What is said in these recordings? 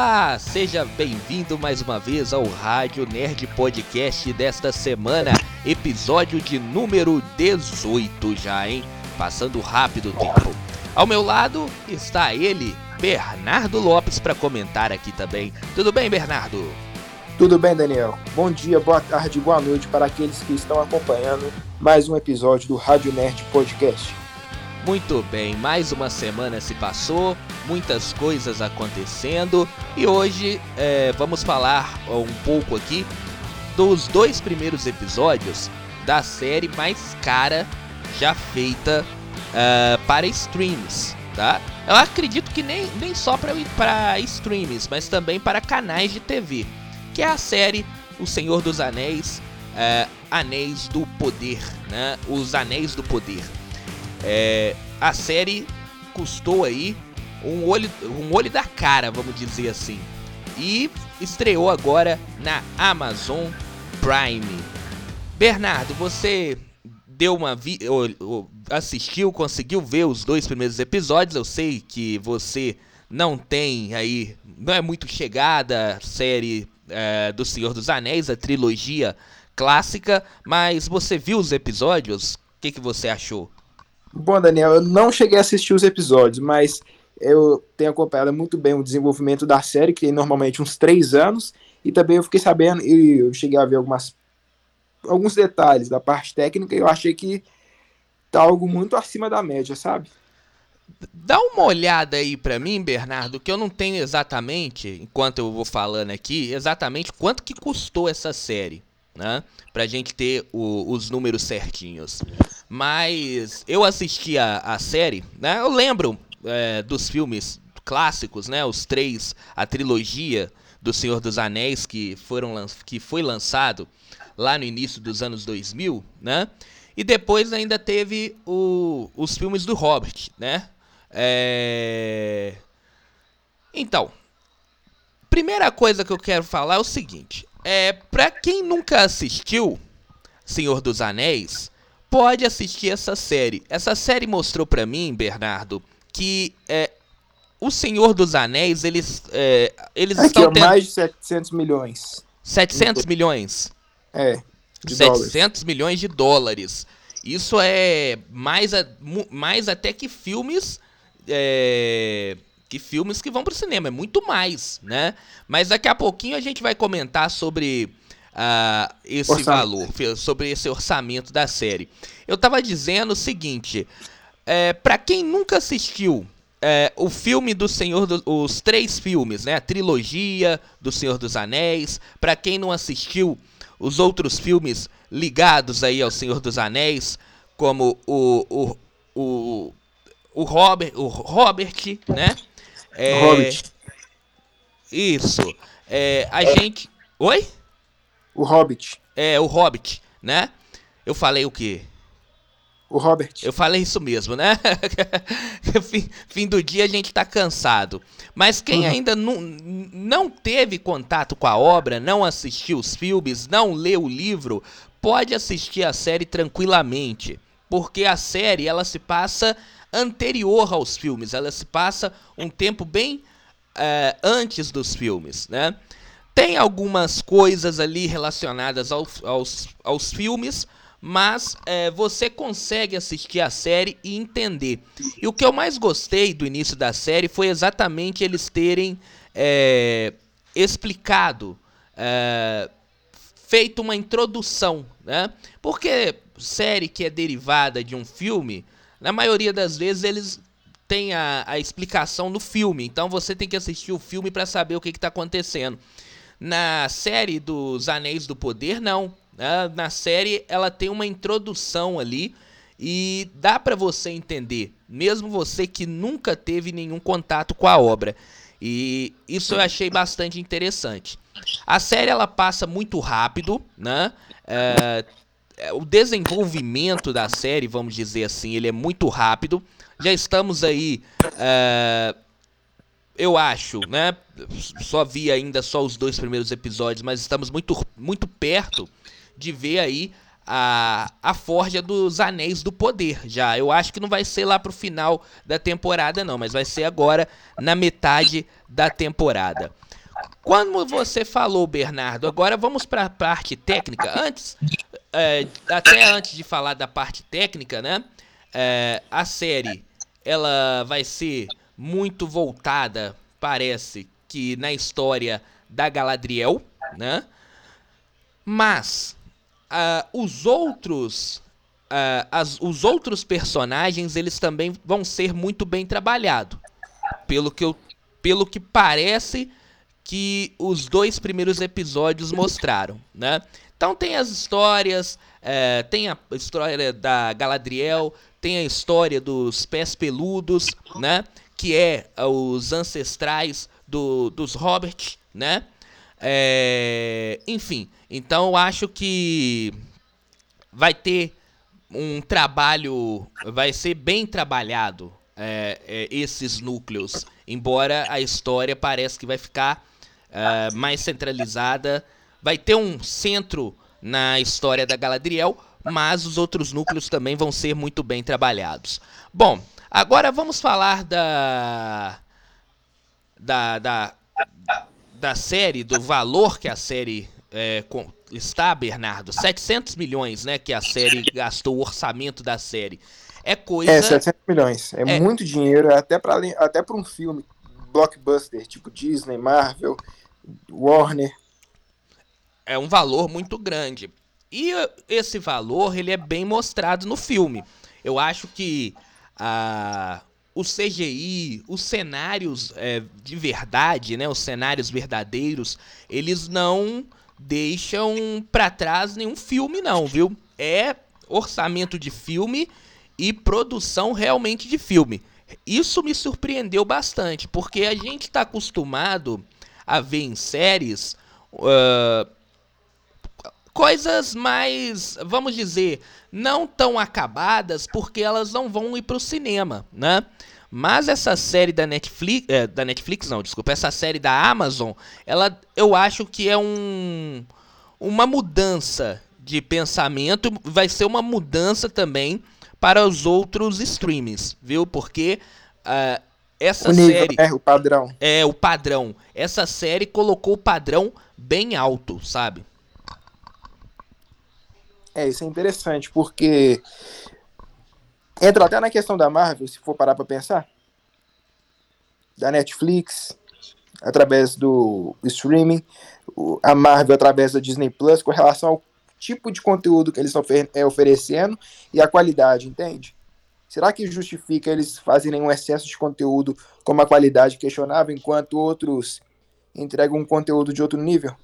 Olá, seja bem-vindo mais uma vez ao Rádio Nerd Podcast desta semana, episódio de número 18 já, hein? Passando rápido o tempo. Ao meu lado está ele, Bernardo Lopes, para comentar aqui também. Tudo bem, Bernardo? Tudo bem, Daniel. Bom dia, boa tarde, boa noite para aqueles que estão acompanhando mais um episódio do Rádio Nerd Podcast. Muito bem, mais uma semana se passou, muitas coisas acontecendo e hoje é, vamos falar um pouco aqui dos dois primeiros episódios da série mais cara já feita uh, para streams, tá? Eu acredito que nem, nem só para streams, mas também para canais de TV, que é a série O Senhor dos Anéis, uh, Anéis do Poder, né? Os Anéis do Poder. É, a série custou aí um olho, um olho da cara, vamos dizer assim. E estreou agora na Amazon Prime. Bernardo, você deu uma vi assistiu, conseguiu ver os dois primeiros episódios. Eu sei que você não tem aí, não é muito chegada a série é, do Senhor dos Anéis, a trilogia clássica, mas você viu os episódios? O que, que você achou? Bom, Daniel, eu não cheguei a assistir os episódios, mas eu tenho acompanhado muito bem o desenvolvimento da série, que tem normalmente uns três anos, e também eu fiquei sabendo, e eu cheguei a ver algumas, alguns detalhes da parte técnica, e eu achei que tá algo muito acima da média, sabe? Dá uma olhada aí para mim, Bernardo, que eu não tenho exatamente, enquanto eu vou falando aqui, exatamente quanto que custou essa série né? Pra gente ter o, os números certinhos. Mas eu assisti a, a série, né? Eu lembro é, dos filmes clássicos, né? Os três, a trilogia do Senhor dos Anéis que foram que foi lançado lá no início dos anos 2000, né? E depois ainda teve o, os filmes do Hobbit, né? É... Então, primeira coisa que eu quero falar é o seguinte: é, pra quem nunca assistiu Senhor dos Anéis, pode assistir essa série. Essa série mostrou pra mim, Bernardo, que é, o Senhor dos Anéis, eles, é, eles Aqui, estão tendo... mais de 700 milhões. 700 milhões? É. 700 dólares. milhões de dólares. Isso é mais, a, mais até que filmes é, que filmes que vão pro cinema, é muito mais, né? Mas daqui a pouquinho a gente vai comentar sobre uh, esse orçamento. valor, sobre esse orçamento da série. Eu tava dizendo o seguinte, é, para quem nunca assistiu é, o filme do Senhor dos os três filmes, né? A trilogia do Senhor dos Anéis. Para quem não assistiu os outros filmes ligados aí ao Senhor dos Anéis, como o o, o, o Robert, o Robert, né? É, Hobbit. Isso. É, a gente. Oi? O Hobbit. É, o Hobbit, né? Eu falei o quê? O Robert. Eu falei isso mesmo, né? fim, fim, do dia a gente tá cansado. Mas quem uhum. ainda não, não teve contato com a obra, não assistiu os filmes, não leu o livro, pode assistir a série tranquilamente. Porque a série ela se passa anterior aos filmes, ela se passa um tempo bem é, antes dos filmes, né? Tem algumas coisas ali relacionadas ao, aos, aos filmes, mas é, você consegue assistir a série e entender. E o que eu mais gostei do início da série foi exatamente eles terem é, explicado, é, feito uma introdução, né? Porque série que é derivada de um filme, na maioria das vezes eles têm a, a explicação no filme, então você tem que assistir o filme para saber o que está acontecendo. Na série dos Anéis do Poder, não. Né? Na série ela tem uma introdução ali e dá para você entender, mesmo você que nunca teve nenhum contato com a obra. E isso eu achei bastante interessante. A série ela passa muito rápido, né? É, o desenvolvimento da série, vamos dizer assim, ele é muito rápido. Já estamos aí, é, eu acho, né? Só vi ainda só os dois primeiros episódios, mas estamos muito, muito perto de ver aí a, a Forja dos Anéis do Poder já. Eu acho que não vai ser lá pro final da temporada, não, mas vai ser agora na metade da temporada. Quando você falou, Bernardo, agora vamos para a parte técnica. Antes, é, até antes de falar da parte técnica, né? É, a série ela vai ser muito voltada, parece que na história da Galadriel, né? Mas uh, os outros uh, as, os outros personagens eles também vão ser muito bem trabalhados, pelo que eu, pelo que parece que os dois primeiros episódios mostraram, né? Então tem as histórias, é, tem a história da Galadriel, tem a história dos pés peludos, né? Que é os ancestrais do, dos Robert, né? É, enfim, então eu acho que vai ter um trabalho, vai ser bem trabalhado é, é, esses núcleos, embora a história parece que vai ficar uh, mais centralizada. Vai ter um centro na história da Galadriel, mas os outros núcleos também vão ser muito bem trabalhados. Bom, agora vamos falar da da, da, da série, do valor que a série é, com, está, Bernardo. 700 milhões, né, que a série gastou, o orçamento da série. É coisa... É, 700 milhões. É, é... muito dinheiro, até para até um filme blockbuster, tipo Disney, Marvel, Warner. É um valor muito grande. E esse valor, ele é bem mostrado no filme. Eu acho que a, o CGI, os cenários é, de verdade, né, os cenários verdadeiros, eles não deixam para trás nenhum filme não, viu? É orçamento de filme e produção realmente de filme. Isso me surpreendeu bastante, porque a gente está acostumado a ver em séries uh, coisas mais, vamos dizer, não tão acabadas, porque elas não vão ir para o cinema, né? Mas essa série da Netflix, é, da Netflix não, desculpa, essa série da Amazon, ela, eu acho que é um, uma mudança de pensamento, vai ser uma mudança também para os outros streams, viu? Porque uh, essa o série é o padrão. É o padrão. Essa série colocou o padrão bem alto, sabe? É, isso é interessante, porque entra até na questão da Marvel, se for parar para pensar. Da Netflix, através do streaming, a Marvel através da Disney Plus, com relação ao tipo de conteúdo que eles estão é, oferecendo e a qualidade, entende? Será que justifica eles fazerem um excesso de conteúdo com uma qualidade questionável, enquanto outros entregam um conteúdo de outro nível?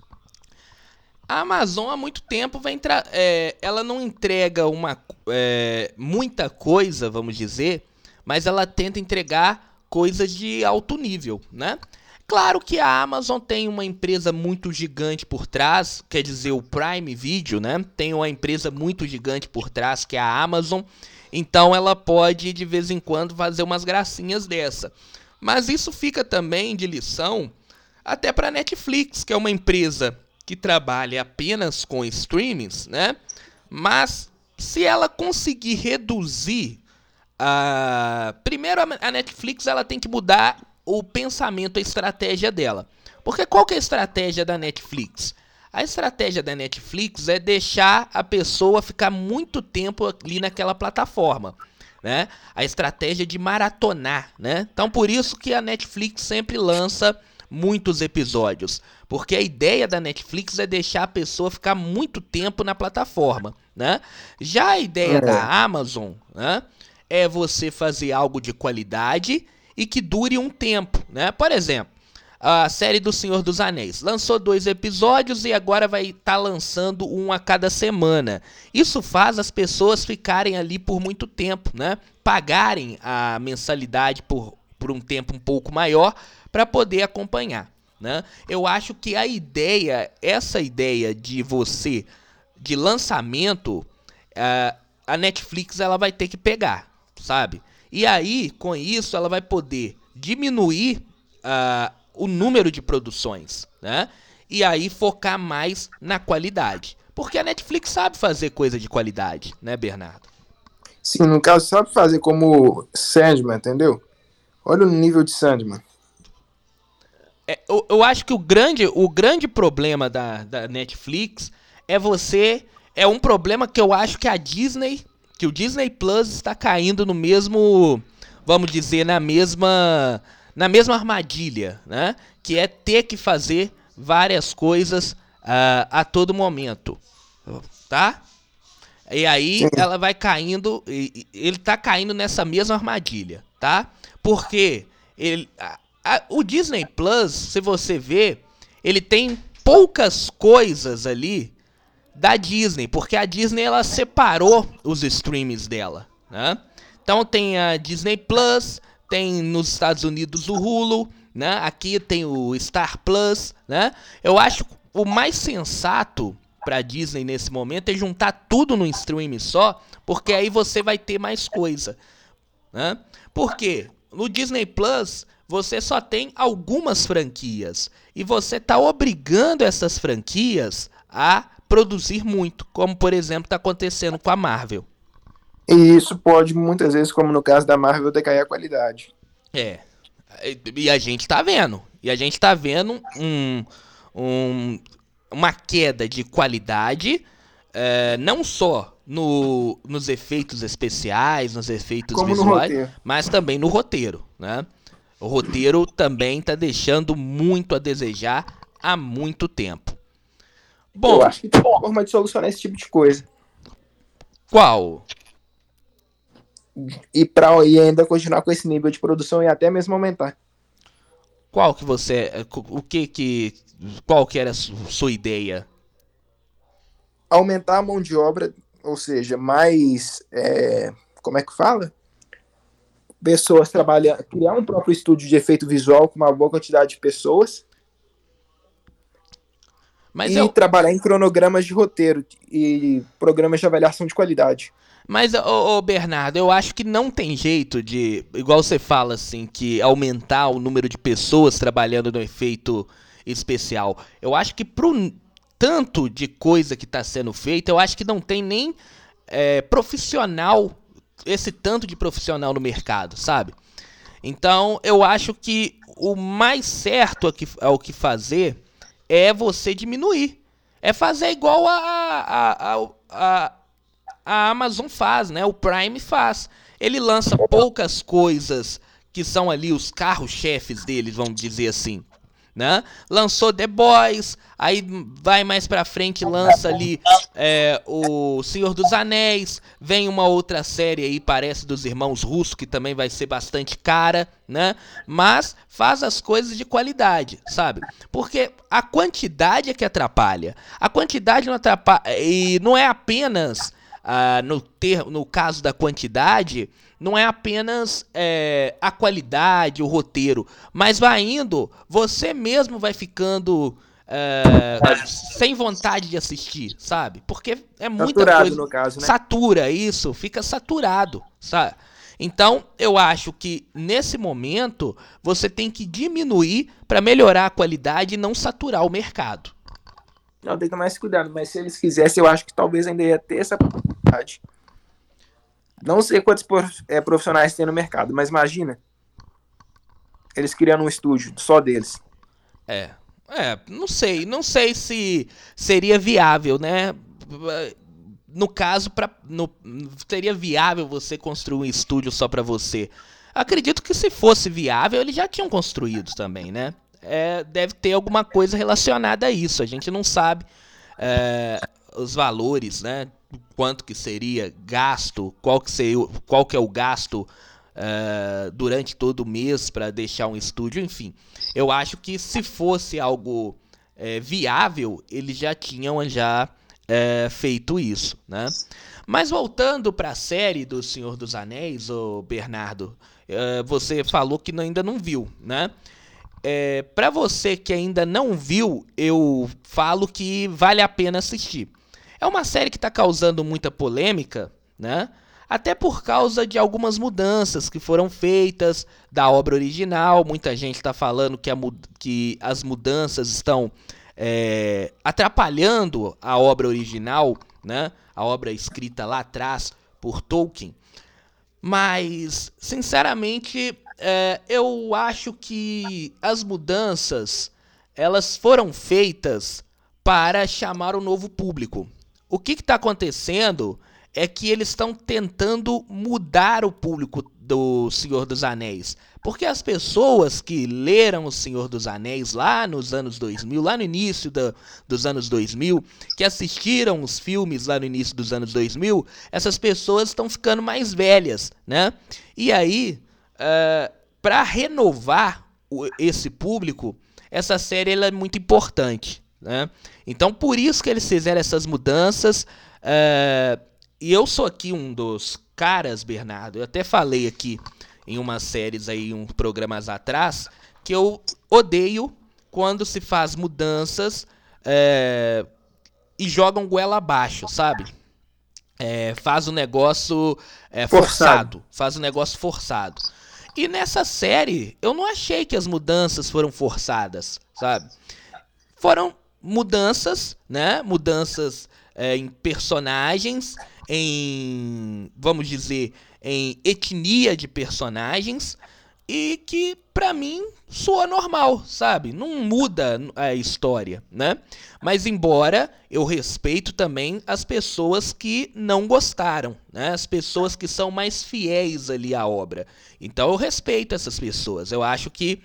A Amazon há muito tempo entrar. É, ela não entrega uma é, muita coisa, vamos dizer, mas ela tenta entregar coisas de alto nível, né? Claro que a Amazon tem uma empresa muito gigante por trás, quer dizer, o Prime Video, né? Tem uma empresa muito gigante por trás que é a Amazon, então ela pode de vez em quando fazer umas gracinhas dessa. Mas isso fica também de lição até para a Netflix, que é uma empresa que trabalha apenas com streamings, né? Mas se ela conseguir reduzir a primeiro a Netflix ela tem que mudar o pensamento, a estratégia dela. Porque qual que é a estratégia da Netflix? A estratégia da Netflix é deixar a pessoa ficar muito tempo ali naquela plataforma. Né? A estratégia de maratonar, né? Então por isso que a Netflix sempre lança muitos episódios, porque a ideia da Netflix é deixar a pessoa ficar muito tempo na plataforma, né? Já a ideia é. da Amazon, né, é você fazer algo de qualidade e que dure um tempo, né? Por exemplo, a série do Senhor dos Anéis lançou dois episódios e agora vai estar tá lançando um a cada semana. Isso faz as pessoas ficarem ali por muito tempo, né? Pagarem a mensalidade por, por um tempo um pouco maior para poder acompanhar, né? Eu acho que a ideia, essa ideia de você de lançamento, uh, a Netflix ela vai ter que pegar, sabe? E aí, com isso, ela vai poder diminuir uh, o número de produções, né? E aí focar mais na qualidade. Porque a Netflix sabe fazer coisa de qualidade, né, Bernardo? Sim, no caso, sabe fazer como Sandman, entendeu? Olha o nível de Sandman. é, eu, eu, acho que o grande, o grande problema da, da Netflix é você. É um problema que eu acho que a Disney. Que o Disney Plus está caindo no mesmo. Vamos dizer, na mesma. Na mesma armadilha, né? Que é ter que fazer várias coisas uh, a todo momento. Tá? E aí Sim. ela vai caindo. Ele tá caindo nessa mesma armadilha, tá? Porque ele, a, a, o Disney Plus, se você ver, ele tem poucas coisas ali da Disney, porque a Disney ela separou os streams dela, né? Então tem a Disney Plus, tem nos Estados Unidos o Hulu, né? Aqui tem o Star Plus, né? Eu acho o mais sensato para Disney nesse momento é juntar tudo no stream só, porque aí você vai ter mais coisa, né? Por quê? No Disney Plus você só tem algumas franquias e você está obrigando essas franquias a produzir muito, como por exemplo está acontecendo com a Marvel. E isso pode muitas vezes, como no caso da Marvel, decair a qualidade. É. E a gente está vendo. E a gente está vendo um, um, uma queda de qualidade, é, não só no, nos efeitos especiais, nos efeitos Como visuais, mas também no roteiro, né? O roteiro também está deixando muito a desejar há muito tempo. Bom, eu acho que tem uma forma de solucionar esse tipo de coisa. Qual? E para e ainda continuar com esse nível de produção e até mesmo aumentar. Qual que você, o que que, qual que era a sua ideia? Aumentar a mão de obra, ou seja, mais, é, como é que fala? pessoas trabalhando, criar um próprio estúdio de efeito visual com uma boa quantidade de pessoas. Mas e eu... trabalhar em cronogramas de roteiro e programas de avaliação de qualidade. Mas, ô, ô, Bernardo, eu acho que não tem jeito de, igual você fala assim, que aumentar o número de pessoas trabalhando no efeito especial. Eu acho que pro tanto de coisa que está sendo feita, eu acho que não tem nem é, profissional esse tanto de profissional no mercado, sabe? Então, eu acho que o mais certo ao que fazer é você diminuir. É fazer igual a, a, a, a, a Amazon faz, né? O Prime faz. Ele lança poucas coisas que são ali os carros-chefes deles, vamos dizer assim né? Lançou The Boys, aí vai mais pra frente lança ali é, o Senhor dos Anéis, vem uma outra série aí, parece dos irmãos russos, que também vai ser bastante cara, né? Mas faz as coisas de qualidade, sabe? Porque a quantidade é que atrapalha. A quantidade não atrapalha. E não é apenas ah, no, ter, no caso da quantidade não é apenas é, a qualidade, o roteiro, mas vai indo, você mesmo vai ficando é, sem vontade de assistir, sabe? Porque é muita Saturado, coisa. no caso, né? Satura isso, fica saturado, sabe? Então, eu acho que nesse momento você tem que diminuir para melhorar a qualidade e não saturar o mercado. Não, tem que tomar esse cuidado, mas se eles quisessem, eu acho que talvez ainda ia ter essa possibilidade. Não sei quantos é, profissionais tem no mercado, mas imagina eles criando um estúdio só deles. É, é, não sei, não sei se seria viável, né? No caso, pra, no, seria viável você construir um estúdio só para você. Acredito que se fosse viável, eles já tinham construído também, né? É, deve ter alguma coisa relacionada a isso. A gente não sabe é, os valores, né? Quanto que seria gasto, qual que, seria, qual que é o gasto uh, durante todo o mês para deixar um estúdio, enfim. Eu acho que se fosse algo uh, viável, eles já tinham já uh, feito isso, né? Mas voltando para a série do Senhor dos Anéis, o Bernardo, você falou que ainda não viu, né? Para você que ainda não viu, eu falo que vale a pena assistir. É uma série que está causando muita polêmica, né? Até por causa de algumas mudanças que foram feitas da obra original. Muita gente está falando que, a, que, as mudanças estão é, atrapalhando a obra original, né? A obra escrita lá atrás por Tolkien. Mas, sinceramente, é, eu acho que as mudanças elas foram feitas para chamar o novo público. O que está acontecendo é que eles estão tentando mudar o público do Senhor dos Anéis. Porque as pessoas que leram O Senhor dos Anéis lá nos anos 2000, lá no início dos anos 2000, que assistiram os filmes lá no início dos anos 2000, essas pessoas estão ficando mais velhas, né? E aí, uh, eh, para renovar o, esse público, essa série é muito importante, né? Então, por isso que eles fizeram essas mudanças. Uh, e eu sou aqui um dos caras, Bernardo. Eu até falei aqui em umas séries aí, uns programas atrás, que eu odeio quando se faz mudanças é, e jogam goela abaixo, sabe? É, faz o um negócio é, forçado. forçado. Faz o um negócio forçado. E nessa série, eu não achei que as mudanças foram forçadas, sabe? Foram mudanças, né? Mudanças é, em personagens em, vamos dizer, em etnia de personagens e que para mim soa normal, sabe? Não muda a história, né? Mas embora eu respeito também as pessoas que não gostaram, né? As pessoas que são mais fiéis ali à obra. Então eu respeito essas pessoas. Eu acho que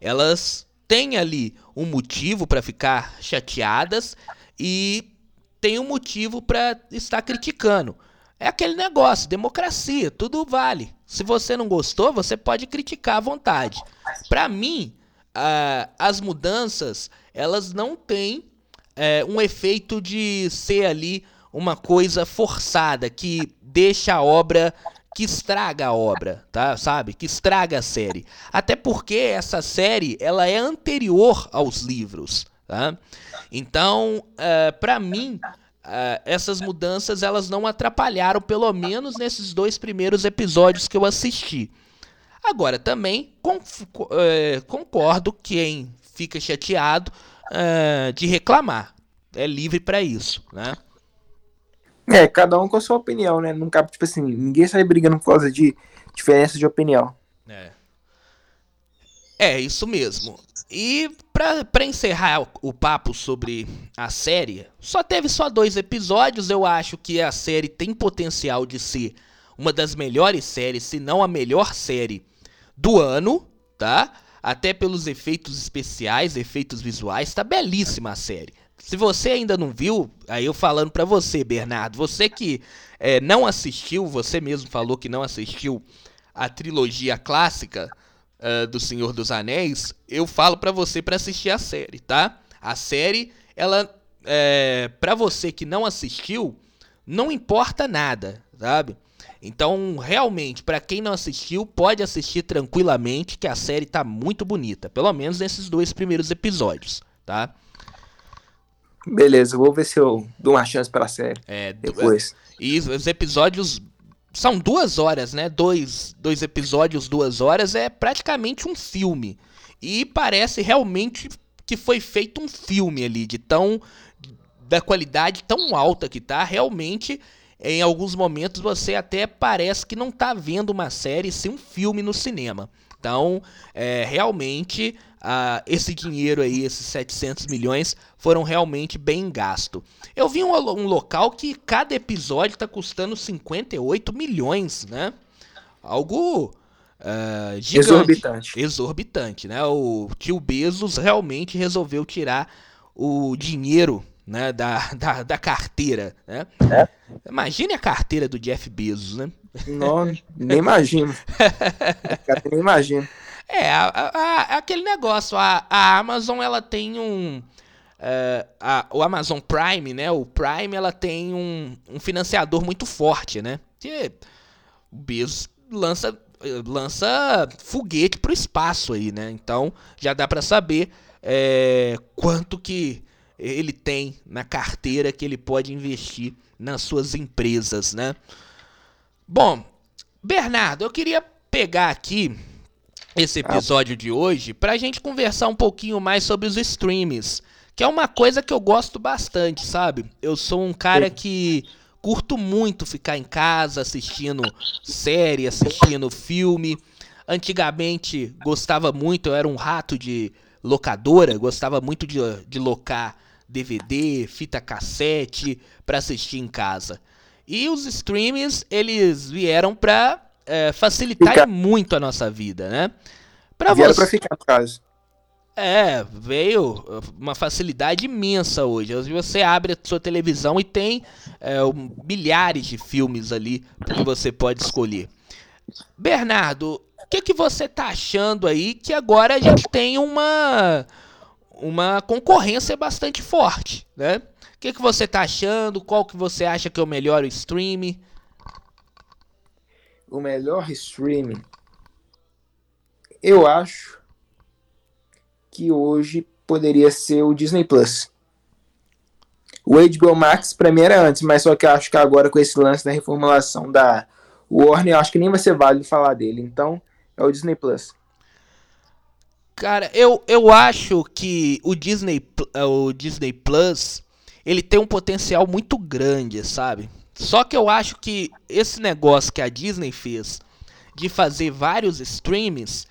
elas têm ali um motivo para ficar chateadas e tem um motivo para estar criticando. É aquele negócio, democracia, tudo vale. Se você não gostou, você pode criticar à vontade. Para mim, as mudanças, elas não têm uh, um efeito de ser ali uma coisa forçada, que deixa a obra que estraga a obra, tá? Sabe? Que estraga a série. Até porque essa série, ela é anterior aos livros, tá? Então, uh, é, para mim, uh, essas mudanças elas não atrapalharam, pelo menos nesses dois primeiros episódios que eu assisti. Agora, também uh, concordo quem fica chateado de reclamar. É livre para isso, né? É, cada um com a sua opinião, né? Cabe, tipo assim, ninguém sai brigando por causa de diferença de opinião. É. É, isso mesmo. E para encerrar o papo sobre a série, só teve só dois episódios. Eu acho que a série tem potencial de ser uma das melhores séries, se não a melhor série do ano, tá? Até pelos efeitos especiais, efeitos visuais, tá belíssima a série. Se você ainda não viu, aí eu falando para você, Bernardo, você que é, não assistiu, você mesmo falou que não assistiu a trilogia clássica, uh, do Senhor dos Anéis, eu falo para você para assistir a série, tá? A série, ela, é, para você que não assistiu, não importa nada, sabe? Então, realmente, para quem não assistiu, pode assistir tranquilamente, que a série tá muito bonita. Pelo menos nesses dois primeiros episódios, tá? Beleza, vou ver se eu dou uma chance para a série. É, depois. E os episódios são duas horas, né? Dois, dois episódios, duas horas, é praticamente um filme. E parece realmente que foi feito um filme ali, de tão. da qualidade tão alta que tá. Realmente, em alguns momentos, você até parece que não tá vendo uma série, sim um filme no cinema. Então, é, realmente, uh, esse dinheiro aí, esses 700 milhões, foram realmente bem gastos. Eu vi um, um local que cada episódio está custando 58 milhões, né? Algo uh, gigante. Exorbitante. Exorbitante, né? O tio Bezos realmente resolveu tirar o dinheiro né, da, da, da carteira, né? É. Imagine a carteira do Jeff Bezos, né? Não, nem imagino. nem imagino. É, a, a, aquele negócio, a, a Amazon, ela tem um... Uh, a, o Amazon Prime, né? O Prime, ela tem um, um financiador muito forte, né? Que o Bezos lança, lança foguete pro espaço aí, né? Então, já dá para saber é, quanto que ele tem na carteira que ele pode investir nas suas empresas, né? Bom, Bernardo, eu queria pegar aqui esse episódio de hoje para a gente conversar um pouquinho mais sobre os streams, que é uma coisa que eu gosto bastante, sabe? Eu sou um cara que curto muito ficar em casa assistindo série, assistindo filme. Antigamente gostava muito, eu era um rato de locadora, gostava muito de, de locar DVD, fita cassete para assistir em casa. E os streams, eles vieram para é, facilitar Fica... muito a nossa vida, né? Pra vieram você... pra ficar no caso. É, veio uma facilidade imensa hoje. Hoje você abre a sua televisão e tem é, um, milhares de filmes ali que você pode escolher. Bernardo, o que, que você tá achando aí que agora a gente tem uma uma concorrência bastante forte, né? O que, que você tá achando? Qual que você acha que é o melhor stream? O melhor streaming, eu acho que hoje poderia ser o Disney Plus. O HBO Max para mim era antes, mas só que eu acho que agora com esse lance da reformulação da Warner, eu acho que nem vai ser válido falar dele. Então, é o Disney Plus. Cara, eu, eu acho que o Disney, o Disney Plus, ele tem um potencial muito grande, sabe? Só que eu acho que esse negócio que a Disney fez de fazer vários streams,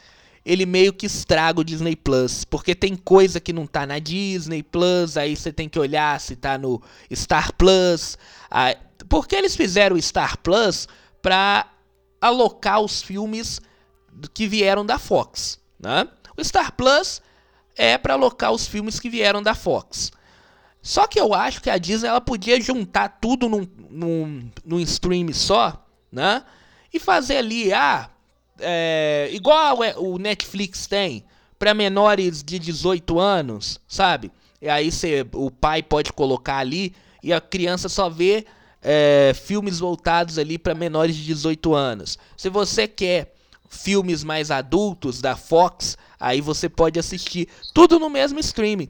ele meio que estraga o Disney Plus, porque tem coisa que não tá na Disney Plus, aí você tem que olhar se tá no Star Plus. Aí, porque eles fizeram o Star Plus para alocar os filmes que vieram da Fox, né? O Star Plus é para alocar os filmes que vieram da Fox. Só que eu acho que a Disney ela podia juntar tudo num, num, num stream só, né? E fazer ali, ah, é, igual o Netflix tem para menores de 18 anos, sabe? E aí cê, o pai pode colocar ali e a criança só vê é, filmes voltados ali para menores de 18 anos. Se você quer filmes mais adultos da Fox, aí você pode assistir tudo no mesmo streaming.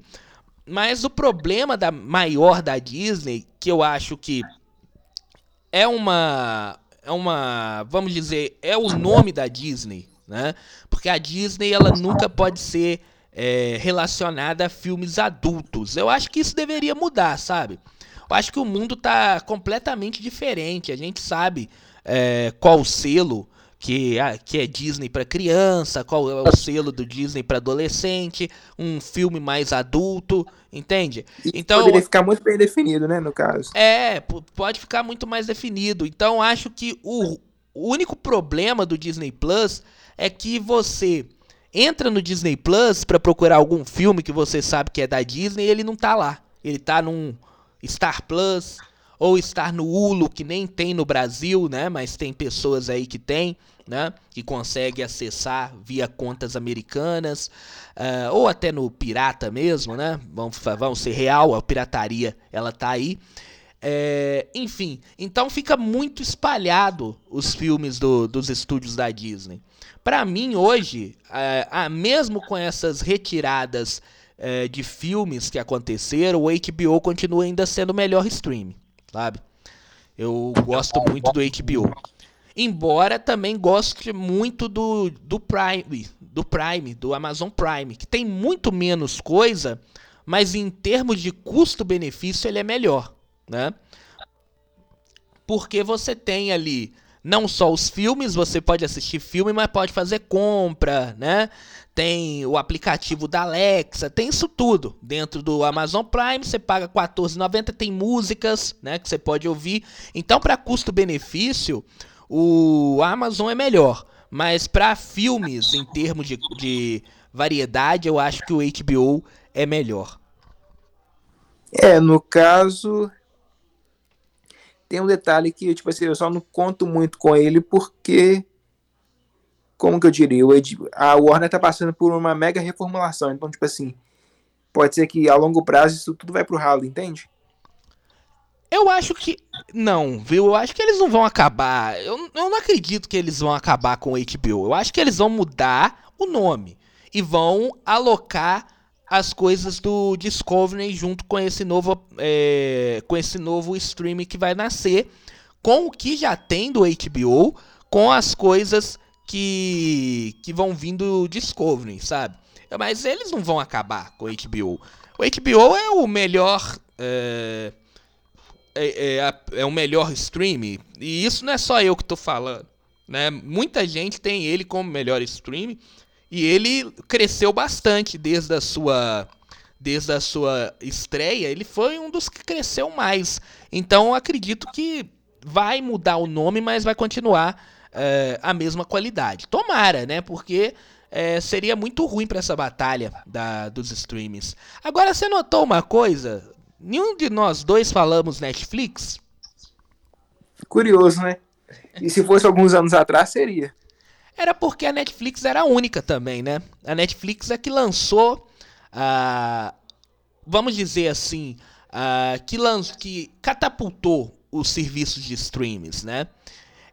Mas o problema da maior da Disney, que eu acho que é uma é uma, vamos dizer, é o nome da Disney, né? Porque a Disney ela nunca pode ser é, relacionada a filmes adultos. Eu acho que isso deveria mudar, sabe? Eu acho que o mundo tá completamente diferente. A gente sabe é, qual selo que, ah, que é Disney para criança, qual é o selo do Disney para adolescente, um filme mais adulto, entende? então poderia ficar muito bem definido, né, no caso. É, pode ficar muito mais definido. Então acho que o, o único problema do Disney Plus é que você entra no Disney Plus para procurar algum filme que você sabe que é da Disney e ele não tá lá. Ele tá num Star Plus ou estar no Hulu, que nem tem no Brasil, né? Mas tem pessoas aí que tem, né? Que consegue acessar via contas americanas, uh, ou até no pirata mesmo, né? Vamos, vamos ser real, a pirataria ela tá aí. É, enfim, então fica muito espalhado os filmes do, dos estúdios da Disney. Para mim hoje, é, mesmo com essas retiradas de filmes que aconteceram, o HBO continua ainda sendo o melhor stream sabe? Eu gosto muito do HBO. Embora também goste muito do, do Prime, do Prime, do Amazon Prime, que tem muito menos coisa, mas em termos de custo-benefício ele é melhor, né? Porque você tem ali não só os filmes, você pode assistir filme, mas pode fazer compra, né? Tem o aplicativo da Alexa, tem isso tudo dentro do Amazon Prime. Você paga R$14,90, tem músicas, né, que você pode ouvir. Então, para custo-benefício, o Amazon é melhor. Mas para filmes, em termos de, de variedade, eu acho que o HBO é melhor. É, no caso, tem um detalhe que, tipo assim, eu só não conto muito com ele porque, como que eu diria, a Warner tá passando por uma mega reformulação, então, tipo assim, pode ser que a longo prazo isso tudo vai pro ralo, entende? Eu acho que. Não, viu? Eu acho que eles não vão acabar. Eu, eu não acredito que eles vão acabar com o HBO. Eu acho que eles vão mudar o nome. E vão alocar as coisas do Discovery junto com esse novo é, com esse novo streaming que vai nascer com o que já tem do HBO com as coisas que que vão vindo do Discovery sabe? Mas eles não vão acabar com o HBO o. HBO é o melhor é, é, é, é o melhor streaming. E isso não é só eu que tô falando Né? Muita gente tem ele como melhor stream e ele cresceu bastante desde a sua desde a sua estreia. Ele foi um dos que cresceu mais. Então acredito que vai mudar o nome, mas vai continuar é, a mesma qualidade. Tomara, né? Porque é, seria muito ruim para essa batalha da, dos streams. Agora, você notou uma coisa? Nenhum de nós dois falamos Netflix? Curioso, né? E se fosse alguns anos atrás, seria. Era porque a Netflix era única também, né? A Netflix é que lançou a. vamos dizer assim. a que, lanç, que catapultou os serviços de streams, né?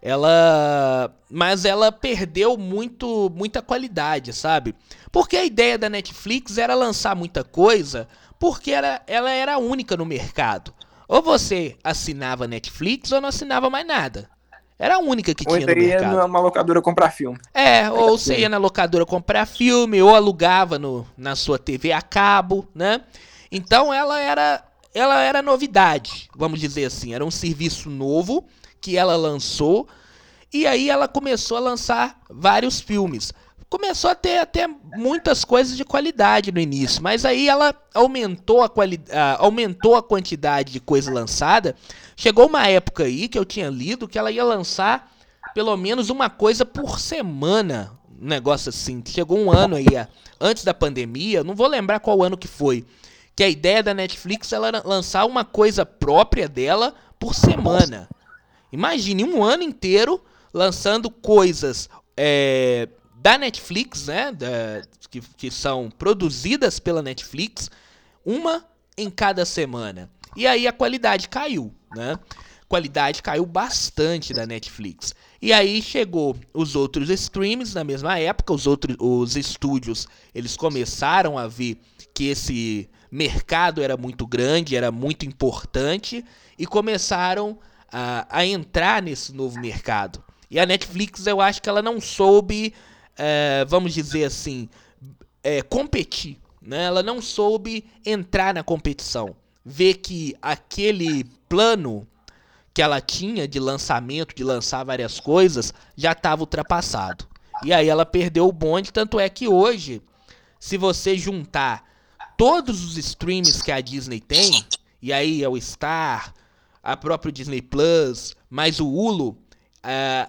Ela. Mas ela perdeu muito, muita qualidade, sabe? Porque a ideia da Netflix era lançar muita coisa porque era, ela era única no mercado. Ou você assinava Netflix ou não assinava mais nada. Era a única que ou tinha no mercado. Ou numa locadora comprar filme. É, ou você ia na locadora comprar filme, ou alugava no, na sua TV a cabo, né? Então ela era, ela era novidade, vamos dizer assim. Era um serviço novo que ela lançou. E aí ela começou a lançar vários filmes começou a ter até muitas coisas de qualidade no início, mas aí ela aumentou a, quali aumentou a quantidade de coisa lançada. Chegou uma época aí que eu tinha lido que ela ia lançar pelo menos uma coisa por semana, um negócio assim. Chegou um ano aí, antes da pandemia, não vou lembrar qual ano que foi, que a ideia da Netflix era lançar uma coisa própria dela por semana. Imagine um ano inteiro lançando coisas é, da Netflix, né, da, que, que são produzidas pela Netflix, uma em cada semana. E aí a qualidade caiu, né? Qualidade caiu bastante da Netflix. E aí chegou os outros streams na mesma época, os outros os estúdios, eles começaram a ver que esse mercado era muito grande, era muito importante e começaram a, a entrar nesse novo mercado. E a Netflix, eu acho que ela não soube é, vamos dizer assim, é, competir. Né? Ela não soube entrar na competição. Ver que aquele plano que ela tinha de lançamento, de lançar várias coisas, já estava ultrapassado. E aí ela perdeu o bonde, tanto é que hoje, se você juntar todos os streams que a Disney tem, e aí é o Star, a própria Disney Plus, mais o Hulu,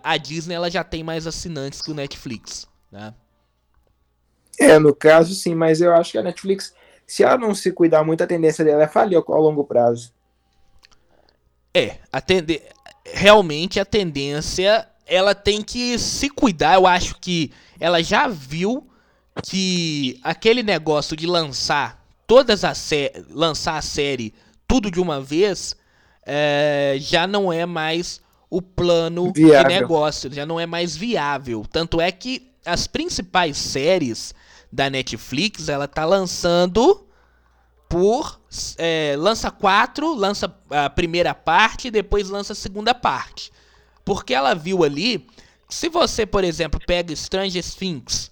a Disney ela já tem mais assinantes que o Netflix. Né? É, no caso sim, mas eu acho que a Netflix, se ela não se cuidar muito, a tendência dela é falir ao longo prazo. É, a tende... realmente a tendência ela tem que se cuidar. Eu acho que ela já viu que aquele negócio de lançar todas as sé... lançar a série tudo de uma vez é... já não é mais o plano viável. de negócio, já não é mais viável. Tanto é que as principais séries da Netflix, ela tá lançando por é, lança quatro, lança a primeira parte, depois lança a segunda parte, porque ela viu ali, se você por exemplo pega Stranger Things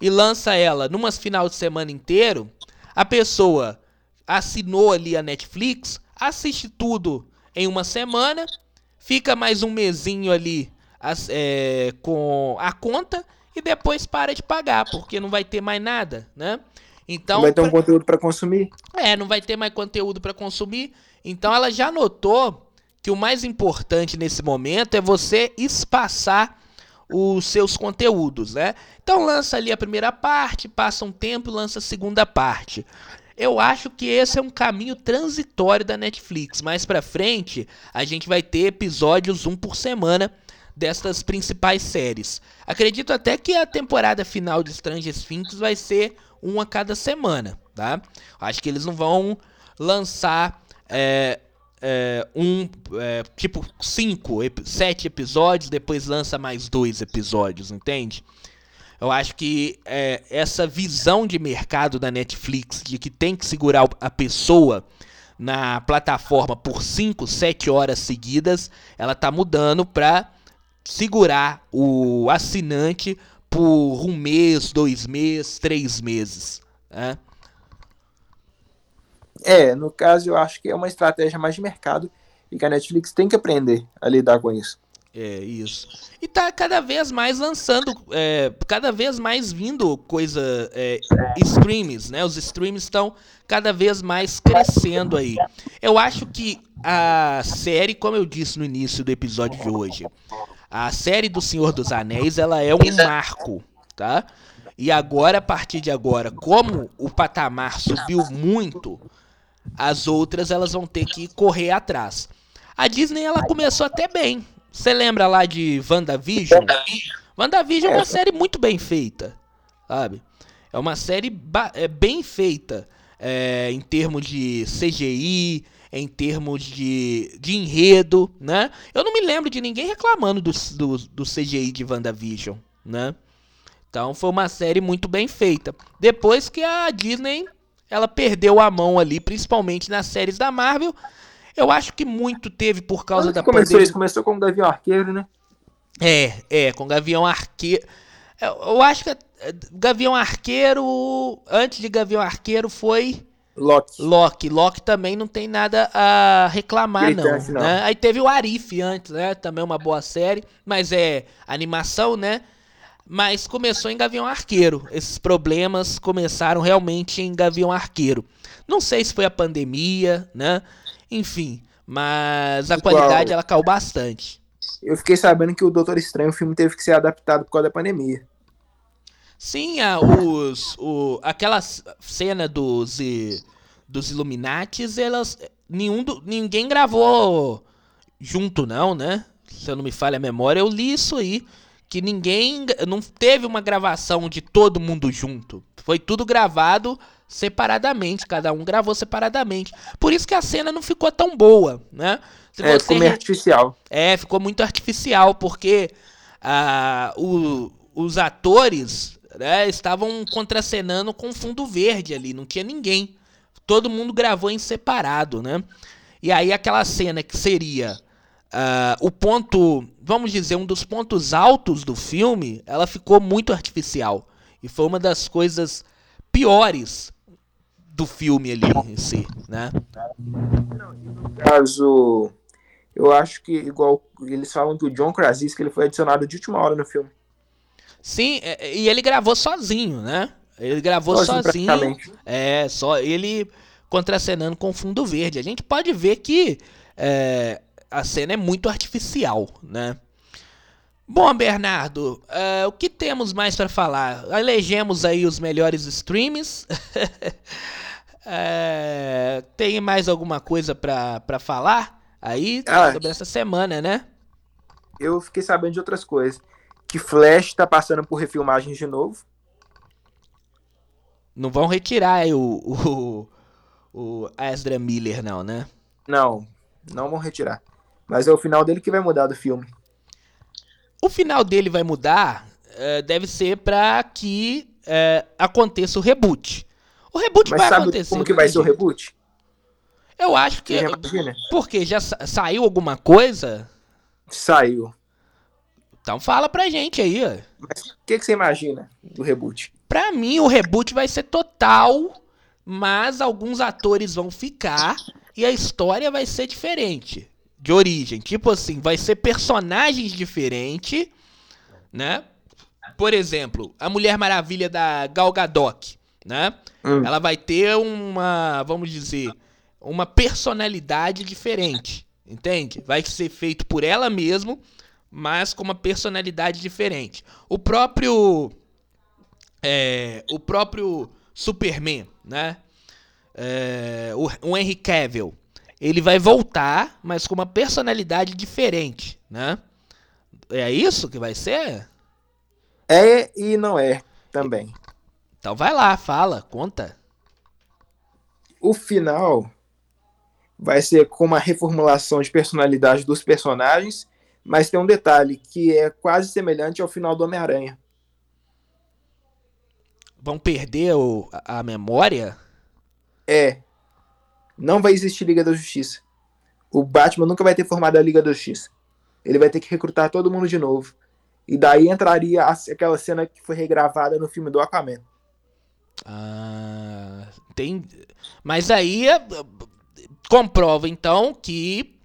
e lança ela numa final de semana inteiro, a pessoa assinou ali a Netflix, assiste tudo em uma semana, fica mais um mesinho ali é, com a conta e depois para de pagar, porque não vai ter mais nada, né? Então, não vai ter um conteúdo para consumir? É, não vai ter mais conteúdo para consumir. Então ela já notou que o mais importante nesse momento é você espaçar os seus conteúdos, né? Então lança ali a primeira parte, passa um tempo, lança a segunda parte. Eu acho que esse é um caminho transitório da Netflix. Mais para frente, a gente vai ter episódios um por semana destas principais séries. Acredito até que a temporada final de Stranger Things vai ser uma cada semana, tá? Acho que eles não vão lançar é, é, um é, tipo cinco, sete episódios, depois lança mais dois episódios, entende? Eu acho que é, essa visão de mercado da Netflix de que tem que segurar a pessoa na plataforma por 5, 7 horas seguidas, ela tá mudando para segurar o assinante por um mês, dois meses, três meses. Né? É, no caso eu acho que é uma estratégia mais de mercado e que a Netflix tem que aprender a lidar com isso. É, isso. E tá cada vez mais lançando, é, cada vez mais vindo coisa, é, streams, né? Os streams estão cada vez mais crescendo aí. Eu acho que a série, como eu disse no início do episódio de hoje, a série do Senhor dos Anéis, ela é um marco, tá? E agora, a partir de agora, como o patamar subiu muito, as outras elas vão ter que correr atrás. A Disney ela começou até bem. Você lembra lá de WandaVision? WandaVision é uma série muito bem feita, sabe? É uma série é bem feita é, em termos de CGI, em termos de, de enredo, né? Eu não me lembro de ninguém reclamando do, do, do CGI de WandaVision, né? Então foi uma série muito bem feita. Depois que a Disney ela perdeu a mão ali, principalmente nas séries da Marvel. Eu acho que muito teve por causa da começou pandemia. Isso começou com o Gavião Arqueiro, né? É, é, com o Gavião Arqueiro. Eu, eu acho que eh, Gavião Arqueiro, antes de Gavião Arqueiro foi Loki. Loki. Loki também não tem nada a reclamar, não, não. Né? Aí teve o Arif antes, né? Também uma boa série, mas é animação, né? Mas começou em Gavião Arqueiro. Esses problemas começaram realmente em Gavião Arqueiro. Não sei se foi a pandemia, né? Enfim, mas a qualidade ela caiu bastante. Eu fiquei sabendo que o Doutor Estranho, o filme teve que ser adaptado por causa da pandemia. Sim, a, os, o, aquela cena dos, dos Illuminates, elas. Nenhum do, ninguém gravou junto, não, né? Se eu não me falha a memória, eu li isso aí. Que ninguém. Não teve uma gravação de todo mundo junto. Foi tudo gravado separadamente. Cada um gravou separadamente. Por isso que a cena não ficou tão boa, né? Se é, ficou meio artificial. É, ficou muito artificial, porque ah, o, os atores né, estavam contracenando com fundo verde ali, não tinha ninguém. Todo mundo gravou em separado, né? E aí aquela cena que seria uh, o ponto, vamos dizer, um dos pontos altos do filme, ela ficou muito artificial. E foi uma das coisas piores do filme ali em si, né? No caso, eu acho que igual eles falam que o John Krasinski ele foi adicionado de última hora no filme. Sim, é, é, e ele gravou sozinho, né? Ele gravou sozinho. sozinho é, só ele contracenando com fundo verde. A gente pode ver que é, a cena é muito artificial, né? Bom, Bernardo, uh, o que temos mais para falar? Elegemos aí os melhores streams. uh, tem mais alguma coisa para falar aí ah, sobre essa semana, né? Eu fiquei sabendo de outras coisas que Flash tá passando por refilmagens de novo. Não vão retirar aí o, o, o Ezra Miller, não, né? Não, não vão retirar. Mas é o final dele que vai mudar do filme. O final dele vai mudar, uh, deve ser para que uh, aconteça o reboot. O reboot Mas vai sabe acontecer. Como que vai ser o reboot? Eu acho que. Porque já sa saiu alguma coisa? Saiu. Então fala pra gente aí, ó. Mas o que, que você imagina do reboot? Pra mim, o reboot vai ser total, mas alguns atores vão ficar e a história vai ser diferente. De origem. Tipo assim, vai ser personagens diferentes, né? Por exemplo, a Mulher Maravilha da Gal Gadot, né? Hum. Ela vai ter uma, vamos dizer, uma personalidade diferente, entende? Vai ser feito por ela mesmo mas com uma personalidade diferente. O próprio é, o próprio Superman, né? É, o, o Henry Cavill, ele vai voltar, mas com uma personalidade diferente, né? É isso que vai ser? É e não é também. Então vai lá, fala, conta. O final vai ser com uma reformulação de personalidade dos personagens mas tem um detalhe que é quase semelhante ao final do Homem-Aranha. Vão perder o, a memória? É. Não vai existir Liga da Justiça. O Batman nunca vai ter formado a Liga da Justiça. Ele vai ter que recrutar todo mundo de novo. E daí entraria aquela cena que foi regravada no filme do Aquaman. Ah, tem. Mas aí é, comprova então que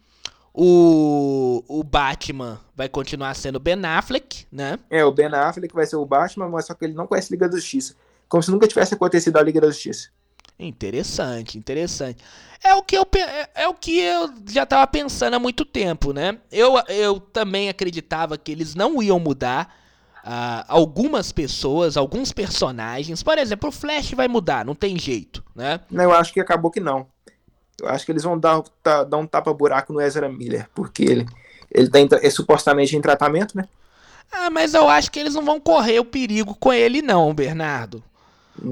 O, o Batman vai continuar sendo Ben Affleck, né? É, o Ben Affleck vai ser o Batman, mas só que ele não conhece Liga da Justiça. Como se nunca tivesse acontecido a Liga da Justiça. Interessante, interessante. É o que eu, é, é o que eu já estava pensando há muito tempo, né? Eu, eu também acreditava que eles não iam mudar uh, algumas pessoas, alguns personagens. Por exemplo, o Flash vai mudar, não tem jeito, né? Não, eu acho que acabou que não. Eu acho que eles vão dar, tá, dar um tapa-buraco no Ezra Miller, porque ele, ele tá em, é supostamente em tratamento, né? Ah, mas eu acho que eles não vão correr o perigo com ele, não, Bernardo.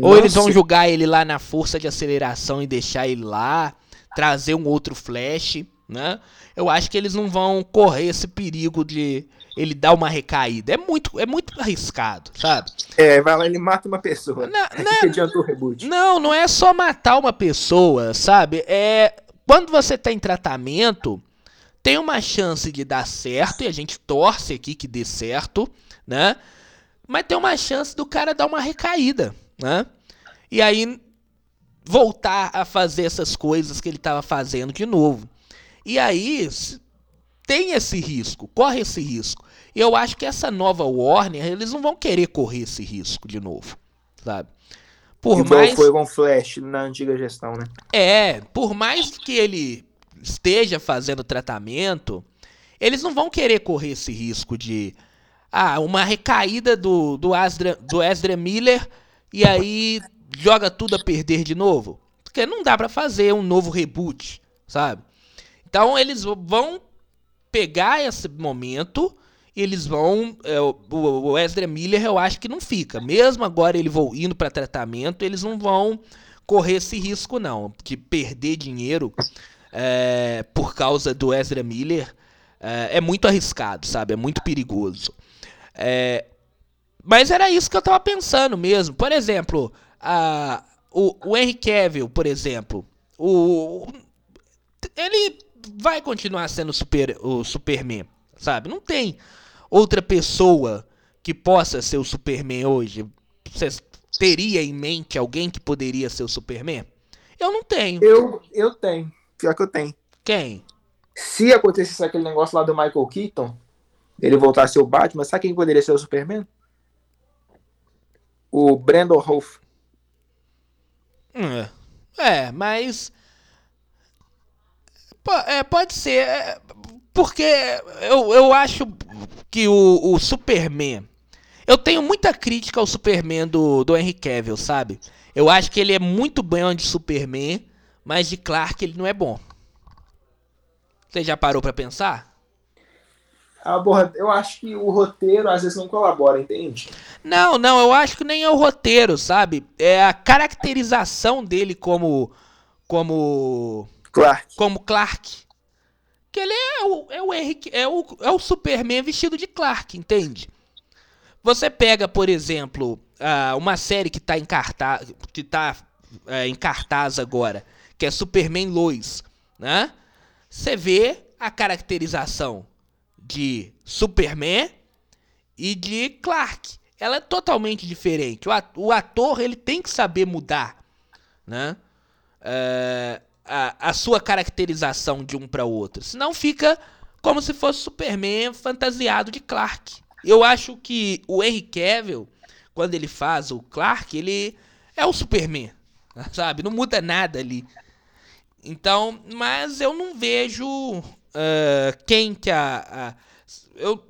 Ou eles vão jogar ele lá na força de aceleração e deixar ele lá, trazer um outro flash, né? Eu acho que eles não vão correr esse perigo de ele dar uma recaída. É muito, é muito arriscado, sabe? É, vai lá ele mata uma pessoa. Não, não, reboot. Não, não é só matar uma pessoa, sabe? É quando você tá em tratamento, tem uma chance de dar certo e a gente torce aqui que dê certo, né? Mas tem uma chance do cara dar uma recaída, né? E aí voltar a fazer essas coisas que ele estava fazendo de novo. E aí tem esse risco, corre esse risco. E eu acho que essa nova Warner, eles não vão querer correr esse risco de novo, sabe? Por Igual mais foi com Flash na antiga gestão, né? É, por mais que ele esteja fazendo tratamento, eles não vão querer correr esse risco de ah, uma recaída do do Asdra, do Ezra Miller e aí joga tudo a perder de novo. Porque não dá para fazer um novo reboot, sabe? Então eles vão pegar esse momento eles vão. É, o Ezra Miller eu acho que não fica. Mesmo agora ele vou indo para tratamento, eles não vão correr esse risco, não. De perder dinheiro é, por causa do Ezra Miller é, é, muito arriscado, sabe? É muito perigoso. É, mas era isso que eu tava pensando mesmo. Por exemplo, a, o, o Henry Cavill, por exemplo, o, ele vai continuar sendo super, o Superman, sabe? Não tem outra pessoa que possa ser o Superman hoje. Você teria em mente alguém que poderia ser o Superman? Eu não tenho. Eu, eu tenho. Pior que eu tenho. Quem? Se acontecesse aquele negócio lá do Michael Keaton, ele voltar a ser o Batman, sabe quem poderia ser o Superman? o Brandon Rolf. É, é mas. É, pode ser. É, porque eu, eu acho que o, o Superman. Eu tenho muita crítica ao Superman do, do Henry Cavill, sabe? Eu acho que ele é muito bom de Superman, mas de Clark ele não é bom. Você já parou para pensar? eu acho que o roteiro às vezes não colabora, entende? Não, não, eu acho que nem é o roteiro, sabe? É a caracterização dele como. como. Clark. Como Clark. Que ele é o, é o é o, é o Superman vestido de Clark, entende? Você pega, por exemplo, uma série que está em cartaz, que tá, uh, em cartaz agora, que é Superman Lois, né? Você vê a caracterização de Superman e de Clark. Ela é totalmente diferente. O ator ele tem que saber mudar, né? É, a, sua caracterização de um para outro. Senão fica como se fosse Superman fantasiado de Clark. Eu acho que o Henry Cavill, quando ele faz o Clark, ele é o Superman, sabe? Não muda nada ali. Então, mas eu não vejo uh, quem que a, a, eu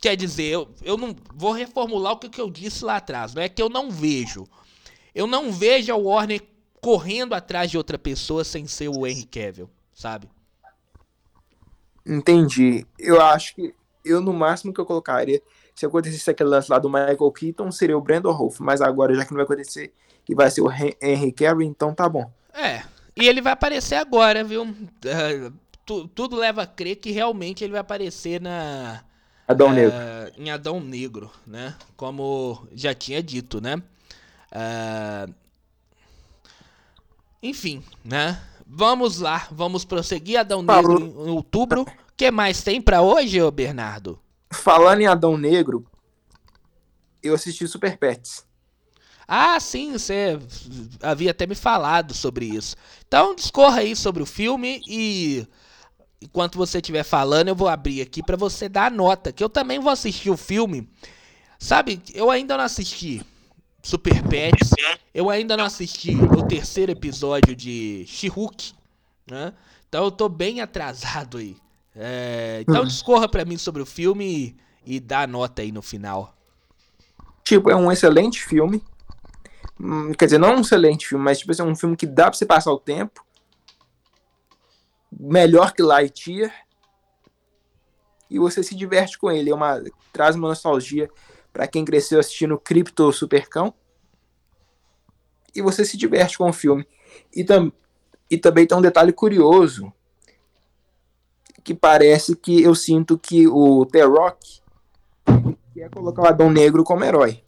quer dizer, eu, eu não vou reformular o que, que eu disse lá atrás, não é que eu não vejo. Eu não vejo a Warner correndo atrás de outra pessoa sem ser o Henry Cavill, sabe? Entendi. Eu acho que eu no máximo que eu colocaria, se acontecesse aquele lance lá do Michael Keaton, seria o Brandon Rolf, mas agora já que não vai acontecer e vai ser o Henry Cavill, então tá bom. É. E ele vai aparecer agora, viu? Uh, tu, tudo leva a crer que realmente ele vai aparecer na Adão uh, Negro. em Adão Negro, né? Como já tinha dito, né? Uh, enfim, né? Vamos lá, vamos prosseguir Adão Negro em outubro. O que mais tem para hoje, ô Bernardo? Falando em Adão Negro, eu assisti Super Pets. Ah, sim, você havia até me falado sobre isso. Então discorra aí sobre o filme e enquanto você estiver falando, eu vou abrir aqui para você dar a nota, que eu também vou assistir o filme. Sabe, eu ainda não assisti Super Pets, eu ainda não assisti o terceiro episódio de She-Hulk, né? Então eu tô bem atrasado aí. É, então hum. discorra para mim sobre o filme e, e dá nota aí no final. Tipo, é um excelente filme. Hum, quer dizer, não um excelente filme, mas tipo assim, é um filme que dá pra você passar o tempo melhor que Lightyear e você se diverte com ele. É uma, traz uma nostalgia para quem cresceu assistindo Crypto Supercão e você se diverte com o filme. E, tam, e também tem um detalhe curioso que parece que eu sinto que o The Rock quer colocar o Adão Negro como herói.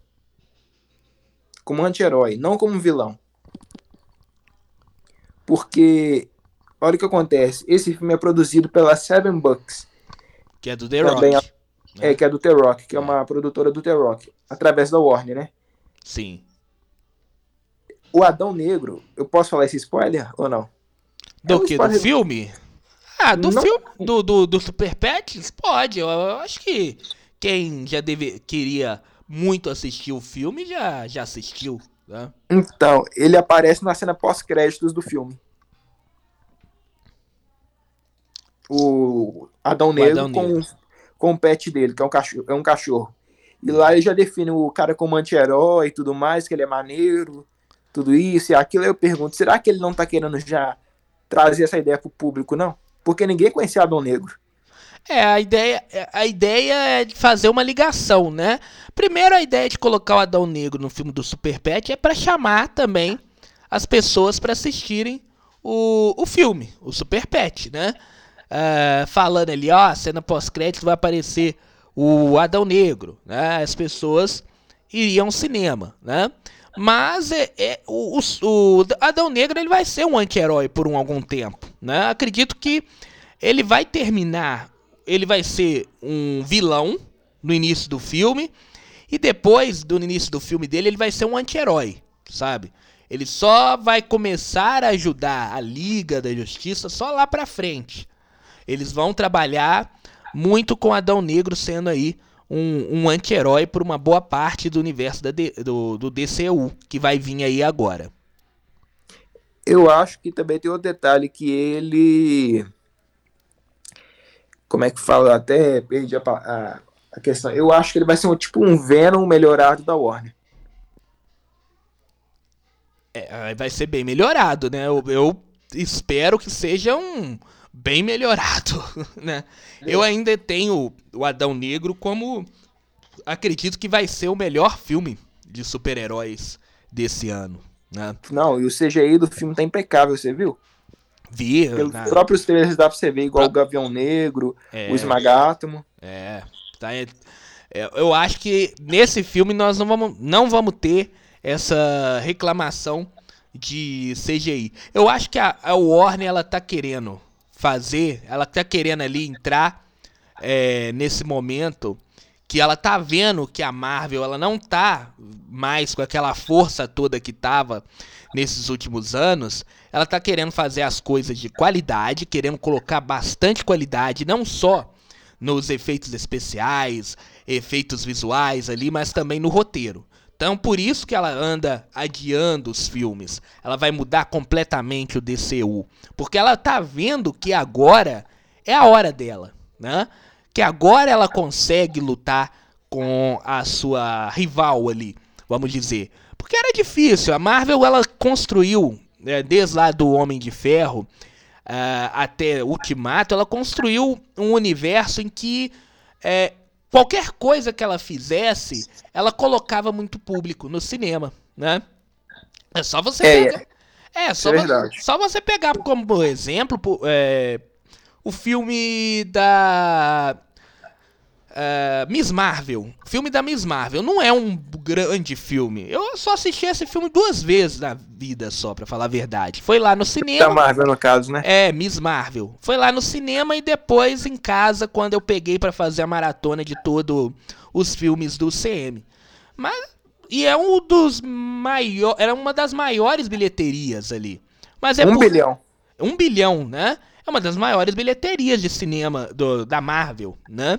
Como anti-herói, não como vilão. Porque Olha o que acontece. Esse filme é produzido pela Seven Bucks. Que é do The Rock. É, né? é, que é do The Rock, que é. é uma produtora do The Rock. Através da Warner, né? Sim. O Adão Negro, eu posso falar esse spoiler ou não? Do é um que? Do filme? Ah, do não... filme do, do, do Super Pets? Pode. Eu, eu, acho que quem já deve, queria muito assistir o filme já, já assistiu. Né? Então, ele aparece na cena pós-créditos do filme. o Adão Negro, Adão com, Negro. Com o pet dele, que é um cachorro. É um cachorro. E lá ele já define o cara como anti-herói e tudo mais, que ele é maneiro, tudo isso e aquilo. Aí eu pergunto, será que ele não tá querendo já trazer essa ideia pro público, não? Porque ninguém conhecia Adão Negro. É, a ideia, a ideia é de fazer uma ligação, né? Primeiro, a ideia de colocar o Adão Negro no filme do Super Pet é para chamar também as pessoas para assistirem o, o filme, o Super Pet, né? Uh, falando ali, ó, cena pós-crédito vai aparecer o Adão Negro, né? As pessoas iriam ao cinema, né? Mas é, é o, o, o, Adão Negro ele vai ser um anti-herói por um algum tempo, né? Acredito que ele vai terminar, ele vai ser um vilão no início do filme e depois do início do filme dele ele vai ser um anti-herói, sabe? Ele só vai começar a ajudar a Liga da Justiça só lá pra frente. Eles vão trabalhar muito com Adão Negro sendo aí um, um anti-herói por uma boa parte do universo da do, do DCU, que vai vir aí agora. Eu acho que também tem outro detalhe que ele. Como é que fala? Até perdi a, a, a questão. Eu acho que ele vai ser um, tipo um Venom melhorado da Warner. É, vai ser bem melhorado, né? Eu, eu espero que seja um, bem melhorado, né? Eu ainda tenho o Adão Negro como acredito que vai ser o melhor filme de super-heróis desse ano, né? Não, e o CGI do filme tá impecável, você viu? Vi. Pelos na... próprios trailers dá pra você ver, igual o Gavião Negro, é... o Esmagátomo. É, tá, é, eu acho que nesse filme nós não vamos, não vamos ter essa reclamação de CGI. Eu acho que a, a Warner ela tá querendo fazer, ela tá querendo ali entrar é, nesse momento que ela tá vendo que a Marvel ela não tá mais com aquela força toda que tava nesses últimos anos. Ela tá querendo fazer as coisas de qualidade, querendo colocar bastante qualidade, não só nos efeitos especiais, efeitos visuais ali, mas também no roteiro. Então, por isso que ela anda adiando os filmes. Ela vai mudar completamente o DCU, porque ela tá vendo que agora é a hora dela, né? Que agora ela consegue lutar com a sua rival ali, vamos dizer. Porque era difícil. A Marvel ela construiu, né, desde lá do Homem de Ferro uh, até Ultimato, ela construiu um universo em que é, qualquer coisa que ela fizesse, ela colocava muito público no cinema, né? É só você é, pegar. É, é só, é você, só você pegar como exemplo é, o filme da Uh, Miss Marvel. Filme da Miss Marvel não é um grande filme. Eu só assisti esse filme duas vezes na vida só, para falar a verdade. Foi lá no cinema. Da Marvel, no caso, né? É, Miss Marvel. Foi lá no cinema e depois em casa, quando eu peguei para fazer a maratona de todos os filmes do CM. Mas. E é um dos maiores. Era uma das maiores bilheterias ali. Mas é um por... bilhão. Um bilhão, né? é uma das maiores bilheterias de cinema do, da Marvel, né?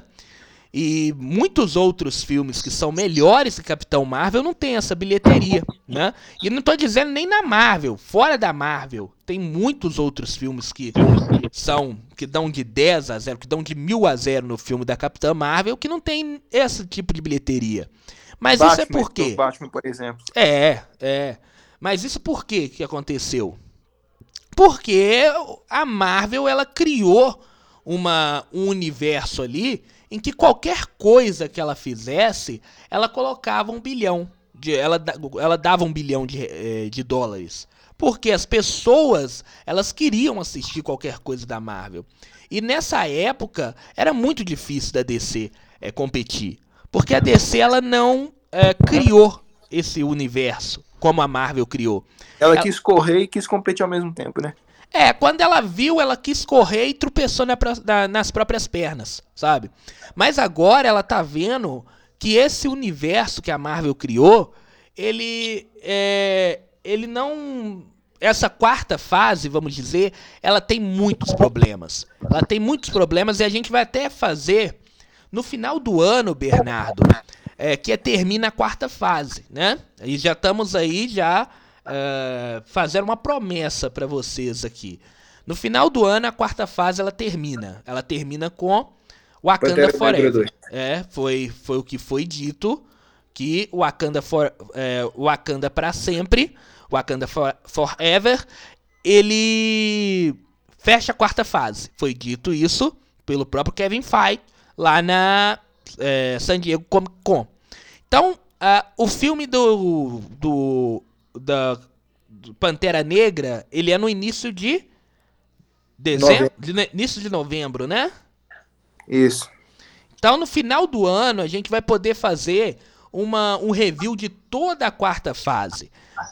E muitos outros filmes que são melhores que Capitão Marvel não tem essa bilheteria, né? E não tô dizendo nem na Marvel, fora da Marvel. Tem muitos outros filmes que são que dão de 10 a 0, que dão de 1000 a 0 no filme da Capitã Marvel, que não tem esse tipo de bilheteria. Mas Batman, isso é por quê? Batman, por exemplo. É, é. Mas isso por quê que aconteceu? Porque a Marvel ela criou uma, um universo ali em que qualquer coisa que ela fizesse, ela colocava um bilhão. De, ela, ela dava um bilhão de, eh, de dólares. Porque as pessoas, elas queriam assistir qualquer coisa da Marvel. E nessa época, era muito difícil da DC é, competir. Porque a DC, ela não é, criou esse universo como a Marvel criou. Ela, ela quis correr e quis competir ao mesmo tempo, né? É, quando ela viu, ela quis correr e tropeçou na, na, nas próprias pernas, sabe? Mas agora ela tá vendo que esse universo que a Marvel criou, ele é, ele não essa quarta fase, vamos dizer, ela tem muitos problemas. Ela tem muitos problemas e a gente vai até fazer no final do ano, Bernardo, é, que é, termina a quarta fase, né? E já estamos aí já uh, fazer uma promessa para vocês aqui. No final do ano, a quarta fase ela termina. Ela termina com Wakanda Forever. É, foi, foi o que foi dito que Wakanda for, é, Wakanda para sempre, Wakanda for, Forever, ele fecha a quarta fase. Foi dito isso pelo próprio Kevin Feige lá na é, San Diego Comic Con. Então, uh, o filme do, do da Pantera Negra, ele é no início de dezembro, de, início de novembro, né? Isso. Então, no final do ano, a gente vai poder fazer uma, um review de toda a quarta fase,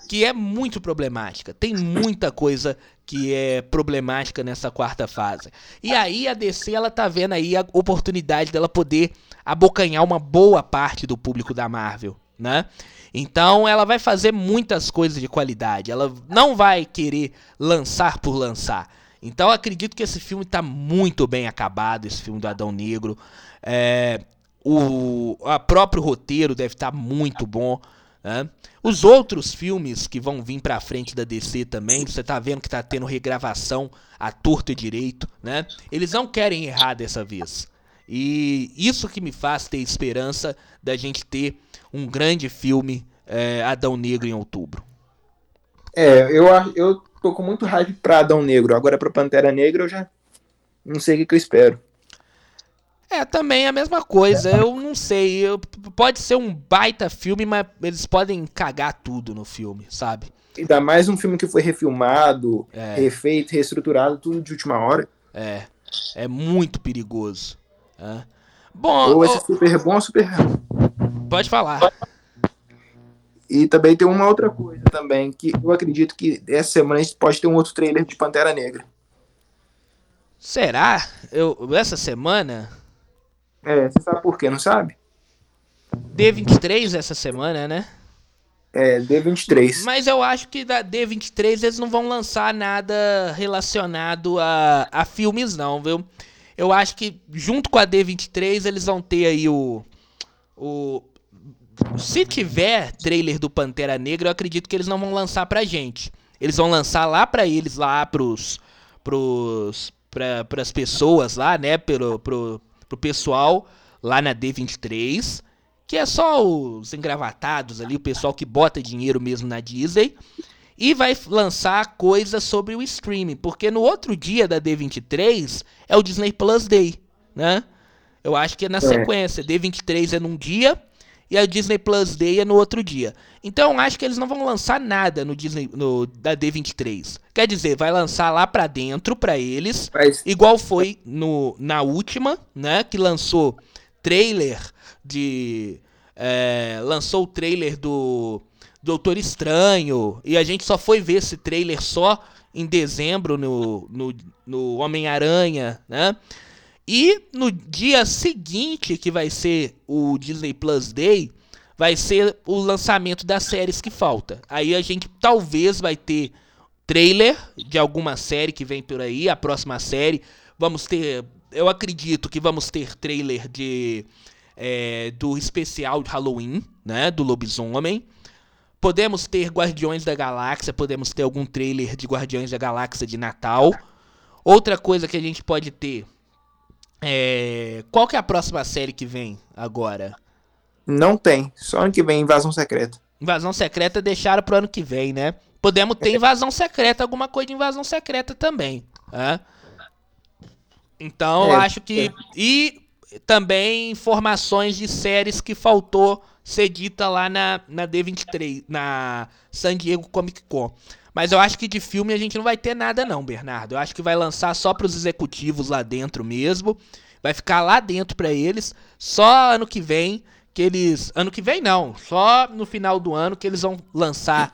que é muito problemática. Tem muita coisa que é problemática nessa quarta fase. E aí a DC ela tá vendo aí a oportunidade dela poder abocanhar uma boa parte do público da Marvel, né? Então ela vai fazer muitas coisas de qualidade. Ela não vai querer lançar por lançar. Então acredito que esse filme está muito bem acabado, esse filme do Adão Negro. É, o a próprio roteiro deve estar tá muito bom. Né? Os outros filmes que vão vir pra frente da DC também, você tá vendo que tá tendo regravação a torto e direito, né? Eles não querem errar dessa vez. E isso que me faz ter esperança da gente ter um grande filme é, Adão Negro em outubro. É, eu, eu tô com muito hype pra Adão Negro. Agora pra Pantera Negra eu já não sei o que, que eu espero. É, também é a mesma coisa. Eu não sei. Eu, pode ser um baita filme, mas eles podem cagar tudo no filme, sabe? Ainda mais um filme que foi refilmado, é. refeito, reestruturado, tudo de última hora. É. É muito perigoso. É. Bom. Ou esse super bom ou super. Pode falar. E também tem uma outra coisa também, que eu acredito que essa semana a gente pode ter um outro trailer de Pantera Negra. Será? Eu, essa semana? É, você sabe por quê, não sabe? D23 essa semana, né? É, D23. Mas eu acho que da D23 eles não vão lançar nada relacionado a, a filmes, não, viu? Eu acho que junto com a D23 eles vão ter aí o. O. Se tiver trailer do Pantera Negra, eu acredito que eles não vão lançar pra gente. Eles vão lançar lá pra eles, lá pros. pros. Pra, pras pessoas lá, né? Pro, pro, pro pessoal lá na D23. Que é só os engravatados ali, o pessoal que bota dinheiro mesmo na Disney e vai lançar coisas sobre o streaming, porque no outro dia da D23 é o Disney Plus Day, né? Eu acho que é na é. sequência, D23 é num dia e a Disney Plus Day é no outro dia. Então eu acho que eles não vão lançar nada no Disney no da D23. Quer dizer, vai lançar lá para dentro para eles, Mas... igual foi no na última, né, que lançou trailer de é, lançou o trailer do Doutor Estranho. E a gente só foi ver esse trailer só em dezembro no, no, no Homem-Aranha, né? E no dia seguinte, que vai ser o Disney Plus Day, vai ser o lançamento das séries que falta. Aí a gente talvez vai ter trailer de alguma série que vem por aí, a próxima série. Vamos ter. Eu acredito que vamos ter trailer de. É, do especial de Halloween, né? Do lobisomem. Podemos ter Guardiões da Galáxia, podemos ter algum trailer de Guardiões da Galáxia de Natal. Outra coisa que a gente pode ter é. Qual que é a próxima série que vem agora? Não tem. Só ano que vem Invasão Secreta. Invasão Secreta deixaram pro ano que vem, né? Podemos ter Invasão Secreta, alguma coisa de Invasão Secreta também. Né? Então, é, eu acho que. É. E também informações de séries que faltou ser dita lá na, na D23, na San Diego Comic Con. Mas eu acho que de filme a gente não vai ter nada não, Bernardo. Eu acho que vai lançar só para os executivos lá dentro mesmo. Vai ficar lá dentro para eles. Só ano que vem que eles, ano que vem não, só no final do ano que eles vão lançar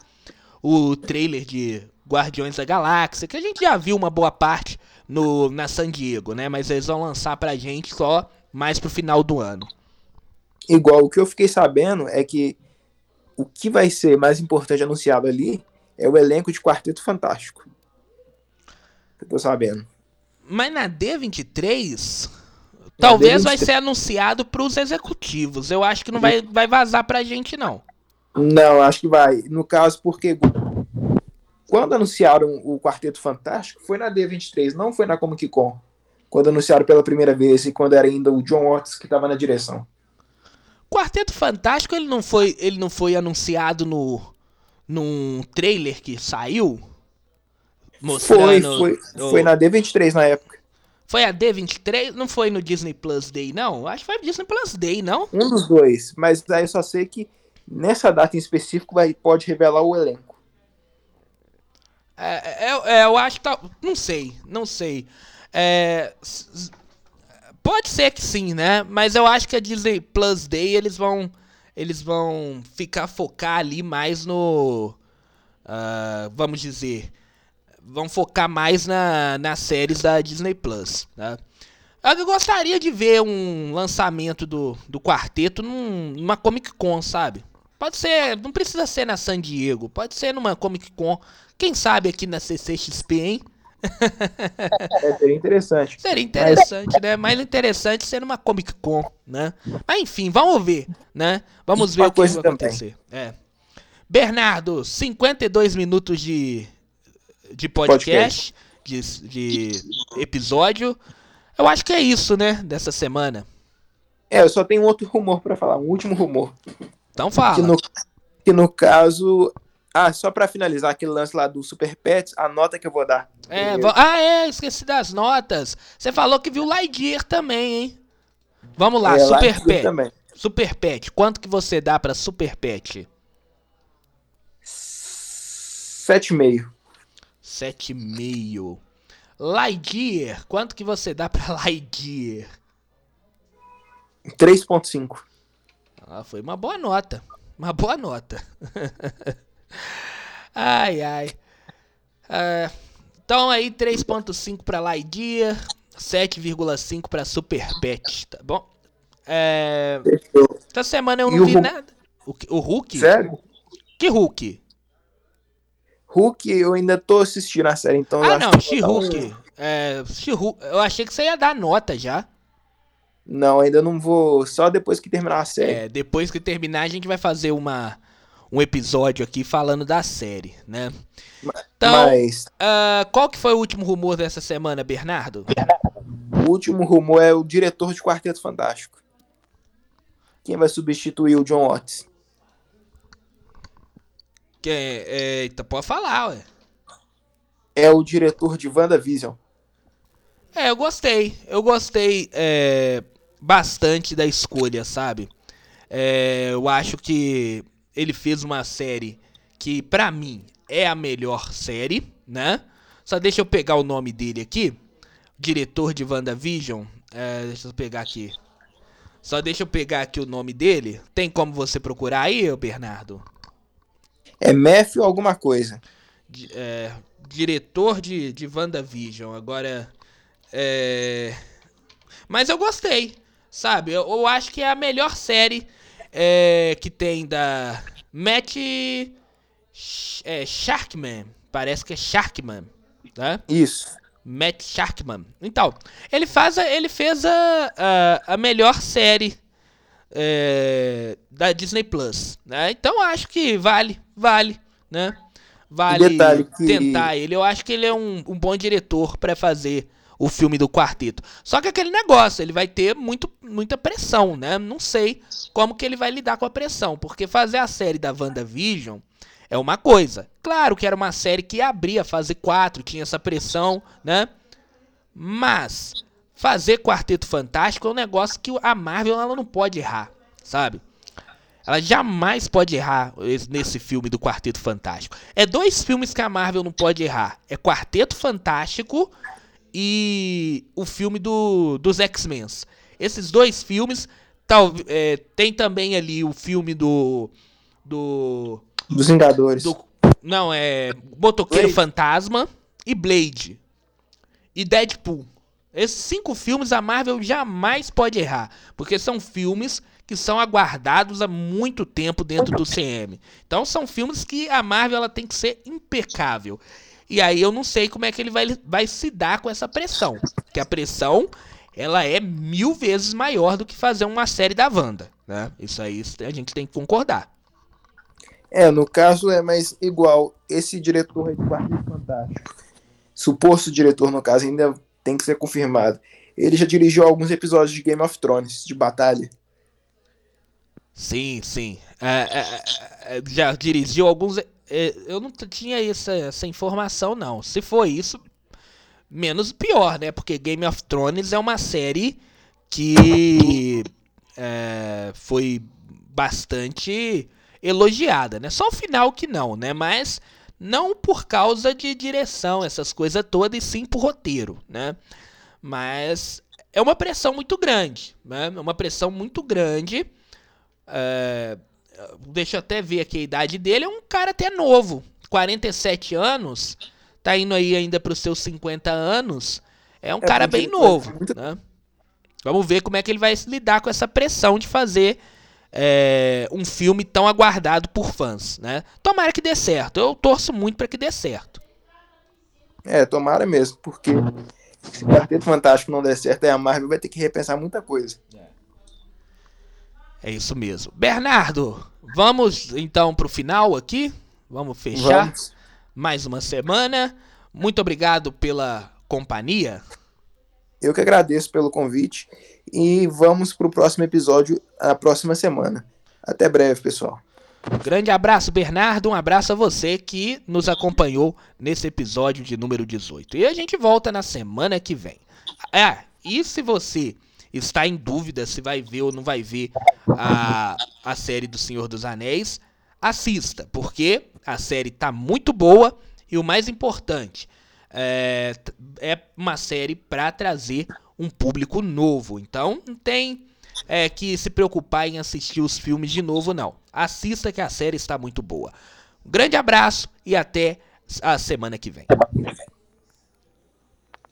o trailer de Guardiões da Galáxia, que a gente já viu uma boa parte no na San Diego, né? Mas eles vão lançar pra gente só mais pro final do ano. Igual o que eu fiquei sabendo é que o que vai ser mais importante anunciado ali é o elenco de Quarteto Fantástico. Eu tô sabendo. Mas na D23, na talvez D23... vai ser anunciado pros executivos. Eu acho que não vai, vai vazar pra gente, não. Não, acho que vai. No caso, porque quando anunciaram o Quarteto Fantástico, foi na D23, não foi na Comic Con. Quando anunciaram pela primeira vez e quando era ainda o John Watts que estava na direção. Quarteto Fantástico, ele não foi, ele não foi anunciado no num trailer que saiu? Mostrando foi, foi, o... foi na D23 na época. Foi a D23? Não foi no Disney Plus Day, não? Acho que foi Disney Plus Day, não? Um dos dois, mas aí eu só sei que nessa data em específico vai, pode revelar o elenco. É, é, é, eu acho que tá. Não sei, não sei. É, pode ser que sim, né? Mas eu acho que a Disney Plus Day eles vão. Eles vão ficar focar ali mais no. Uh, vamos dizer. Vão focar mais na, nas séries da Disney Plus. Né? Eu gostaria de ver um lançamento do, do quarteto num, numa Comic Con, sabe? Pode ser, não precisa ser na San Diego, pode ser numa Comic Con. Quem sabe aqui na CCXP, hein? É, seria interessante. Seria interessante, Mas... né? Mais interessante ser numa Comic Con, né? Mas enfim, vamos ver, né? Vamos ver o que vai acontecer. É. Bernardo, 52 minutos de, de podcast, podcast. De, de episódio. Eu acho que é isso, né? Dessa semana. É, eu só tenho outro rumor para falar, um último rumor. Então fala. Que no, que no caso. Ah, só para finalizar aquele lance lá do Super Pets, a nota que eu vou dar. É. Ah, é, esqueci das notas. Você falou que viu Lightyear também, hein? Vamos lá, é, Super Pet. Também. Super Pet, quanto que você dá para Super Pet? 7,5. 7,5. Lightyear, quanto que você dá para Lightyear? 3,5. Ah, foi uma boa nota. Uma boa nota. ai, ai. É, então aí 3.5 para Lightyear, 7,5 para Super Pet, tá bom? É, essa semana eu não e vi nada. O, o Hulk? Sério? Que Hulk? Hulk eu ainda tô assistindo a série, então... Ah, não, She-Hulk. É, She eu achei que você ia dar nota já. Não, ainda não vou. Só depois que terminar a série. É, depois que terminar, a gente vai fazer uma, um episódio aqui falando da série, né? Então, Mas... Uh, qual que foi o último rumor dessa semana, Bernardo? O último rumor é o diretor de Quarteto Fantástico. Quem vai substituir o John Watts? Quem? É, então pode falar, ué. É o diretor de WandaVision. É, eu gostei. Eu gostei. É bastante da escolha, sabe? É, eu acho que ele fez uma série que, pra mim, é a melhor série, né? Só deixa eu pegar o nome dele aqui. Diretor de WandaVision. É, deixa eu pegar aqui. Só deixa eu pegar aqui o nome dele. Tem como você procurar aí, Bernardo? É Matthew alguma coisa. É, diretor de, de WandaVision. Agora. É... Mas eu gostei. Sabe? Eu, eu acho que é a melhor série é, que tem da Matt é, Sharkman. parece que é Sharkman, né? Isso. Matt Sharkman. Então, ele faz a, ele fez a, a, a melhor série é, da Disney Plus, né? Então acho que vale, vale, né? Vale que... tentar ele. Eu acho que ele é um, um bom diretor para fazer o filme do quarteto. Só que aquele negócio, ele vai ter muito, muita pressão, né? Não sei como que ele vai lidar com a pressão, porque fazer a série da WandaVision é uma coisa. Claro que era uma série que abria a fase 4, tinha essa pressão, né? Mas fazer Quarteto Fantástico é um negócio que a Marvel ela não pode errar, sabe? Ela jamais pode errar nesse filme do Quarteto Fantástico. É dois filmes que a Marvel não pode errar. É Quarteto Fantástico e o filme do, dos X-Men. Esses dois filmes. Tal, é, tem também ali o filme do. Do. Dos Vingadores. Do, não, é. Motoqueiro Blade. Fantasma e Blade. E Deadpool. Esses cinco filmes a Marvel jamais pode errar. Porque são filmes que são aguardados há muito tempo dentro do CM. Então são filmes que a Marvel ela tem que ser impecável. E aí eu não sei como é que ele vai, vai se dar com essa pressão. Que a pressão ela é mil vezes maior do que fazer uma série da Wanda. Né? Isso aí a gente tem que concordar. É, no caso é mais igual. Esse diretor aí do Quarteto Fantástico, suposto diretor, no caso, ainda tem que ser confirmado. Ele já dirigiu alguns episódios de Game of Thrones, de batalha. Sim, sim. É, é, é, é já dirigiu alguns. É, eu não tinha essa, essa informação, não. Se foi isso, menos pior, né? Porque Game of Thrones é uma série que é, foi bastante elogiada, né? Só o final que não, né? Mas não por causa de direção, essas coisas todas, e sim por roteiro, né? Mas é uma pressão muito grande, né? É uma pressão muito grande é, deixa eu até ver aqui a idade dele. É um cara até novo. 47 anos. Tá indo aí ainda para os seus 50 anos. É um é cara bem novo. Né? Vamos ver como é que ele vai lidar com essa pressão de fazer é, um filme tão aguardado por fãs. Né? Tomara que dê certo. Eu torço muito para que dê certo. É, tomara mesmo, porque se o Quarteto Fantástico não der certo, a Marvel vai ter que repensar muita coisa. É. É isso mesmo. Bernardo, vamos então para o final aqui? Vamos fechar vamos. mais uma semana. Muito obrigado pela companhia. Eu que agradeço pelo convite e vamos para o próximo episódio a próxima semana. Até breve, pessoal. Um grande abraço, Bernardo. Um abraço a você que nos acompanhou nesse episódio de número 18. E a gente volta na semana que vem. Ah, e se você está em dúvida se vai ver ou não vai ver a, a série do Senhor dos Anéis, assista, porque a série tá muito boa e o mais importante é, é uma série para trazer um público novo. Então não tem é, que se preocupar em assistir os filmes de novo, não. Assista que a série está muito boa. Um grande abraço e até a semana que vem.